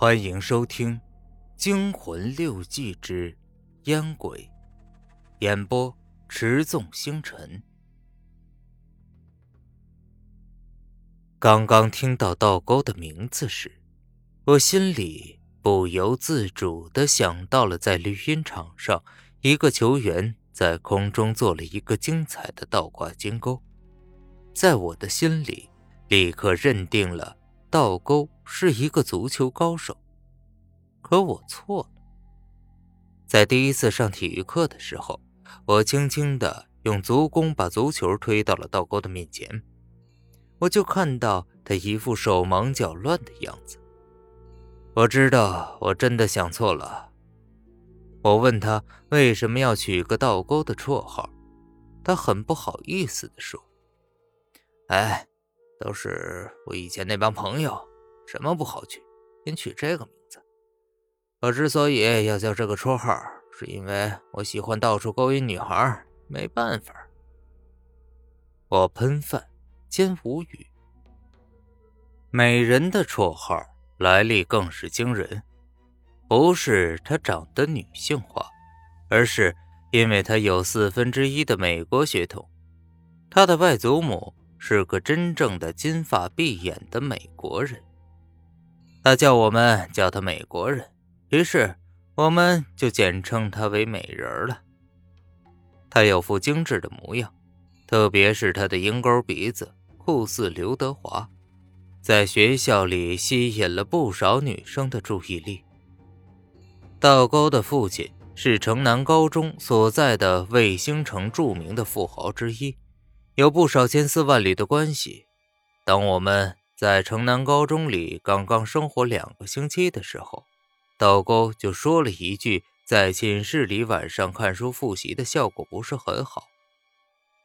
欢迎收听《惊魂六记之烟鬼》，演播：持纵星辰。刚刚听到道沟的名字时，我心里不由自主的想到了在绿茵场上，一个球员在空中做了一个精彩的倒挂金钩，在我的心里立刻认定了。倒钩是一个足球高手，可我错了。在第一次上体育课的时候，我轻轻的用足弓把足球推到了倒钩的面前，我就看到他一副手忙脚乱的样子。我知道我真的想错了。我问他为什么要取个倒钩的绰号，他很不好意思的说：“哎。”都是我以前那帮朋友，什么不好取，先取这个名字。我之所以要叫这个绰号，是因为我喜欢到处勾引女孩，没办法。我喷饭兼无语。美人的绰号来历更是惊人，不是她长得女性化，而是因为她有四分之一的美国血统，她的外祖母。是个真正的金发碧眼的美国人，他叫我们叫他美国人，于是我们就简称他为美人了。他有副精致的模样，特别是他的鹰钩鼻子，酷似刘德华，在学校里吸引了不少女生的注意力。道高的父亲是城南高中所在的卫星城著名的富豪之一。有不少千丝万缕的关系。当我们在城南高中里刚刚生活两个星期的时候，道沟就说了一句，在寝室里晚上看书复习的效果不是很好。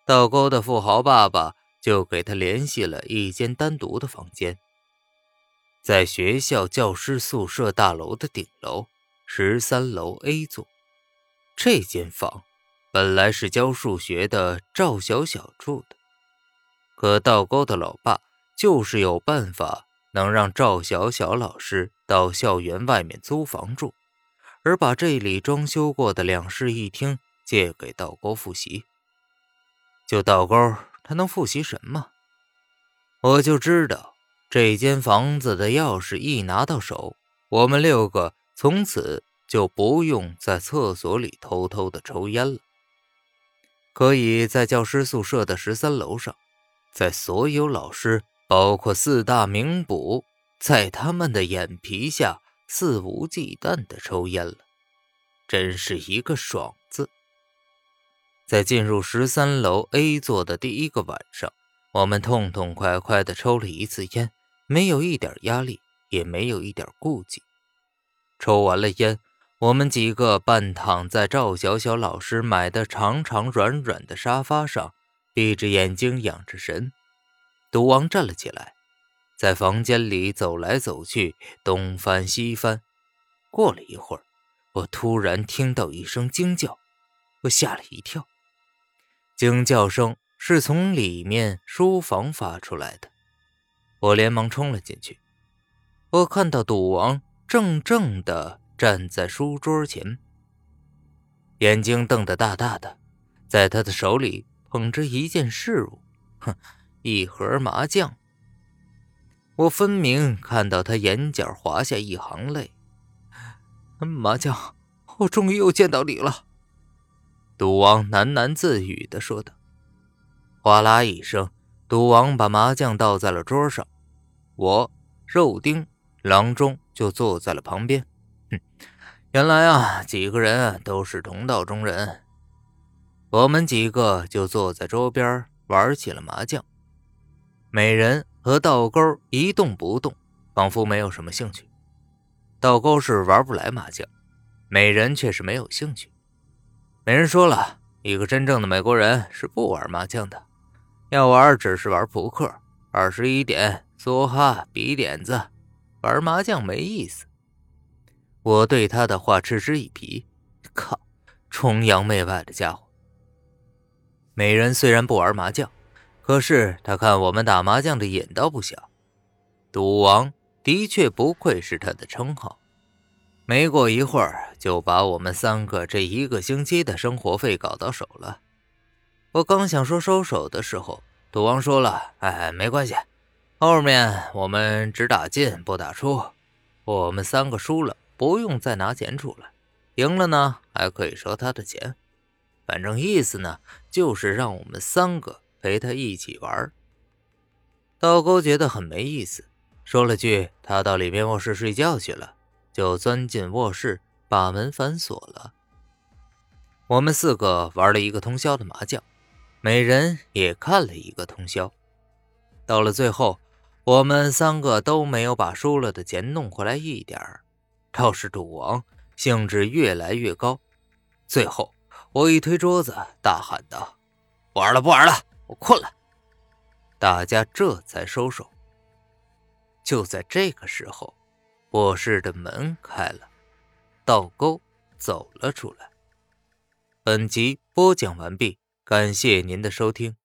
道沟的富豪爸爸就给他联系了一间单独的房间，在学校教师宿舍大楼的顶楼十三楼 A 座。这间房。本来是教数学的赵小小住的，可道沟的老爸就是有办法能让赵小小老师到校园外面租房住，而把这里装修过的两室一厅借给道沟复习。就道沟，他能复习什么？我就知道这间房子的钥匙一拿到手，我们六个从此就不用在厕所里偷偷的抽烟了。可以在教师宿舍的十三楼上，在所有老师，包括四大名捕，在他们的眼皮下肆无忌惮的抽烟了，真是一个爽字。在进入十三楼 A 座的第一个晚上，我们痛痛快快的抽了一次烟，没有一点压力，也没有一点顾忌。抽完了烟。我们几个半躺在赵小小老师买的长长软软的沙发上，闭着眼睛养着神。赌王站了起来，在房间里走来走去，东翻西翻。过了一会儿，我突然听到一声惊叫，我吓了一跳。惊叫声是从里面书房发出来的，我连忙冲了进去。我看到赌王怔怔的。站在书桌前，眼睛瞪得大大的，在他的手里捧着一件事物，哼，一盒麻将。我分明看到他眼角滑下一行泪。麻将，我终于又见到你了，赌王喃喃自语的说道。哗啦一声，赌王把麻将倒在了桌上，我、肉丁、郎中就坐在了旁边。哼，原来啊，几个人都是同道中人。我们几个就坐在桌边玩起了麻将。美人和倒钩一动不动，仿佛没有什么兴趣。倒钩是玩不来麻将，美人却是没有兴趣。美人说了一个真正的美国人是不玩麻将的，要玩只是玩扑克。二十一点，梭哈比点子，玩麻将没意思。我对他的话嗤之以鼻，靠，崇洋媚外的家伙。美人虽然不玩麻将，可是他看我们打麻将的瘾倒不小。赌王的确不愧是他的称号。没过一会儿，就把我们三个这一个星期的生活费搞到手了。我刚想说收手的时候，赌王说了：“哎，没关系，后面我们只打进不打出。我们三个输了，不用再拿钱出来；赢了呢，还可以收他的钱。反正意思呢，就是让我们三个陪他一起玩。”道钩觉得很没意思，说了句：“他到里面卧室睡觉去了。”就钻进卧室，把门反锁了。我们四个玩了一个通宵的麻将，每人也看了一个通宵。到了最后，我们三个都没有把输了的钱弄回来一点儿。倒是赌王兴致越来越高。最后，我一推桌子，大喊道：“不玩了，不玩了，我困了。”大家这才收手。就在这个时候。卧室的门开了，倒钩走了出来。本集播讲完毕，感谢您的收听。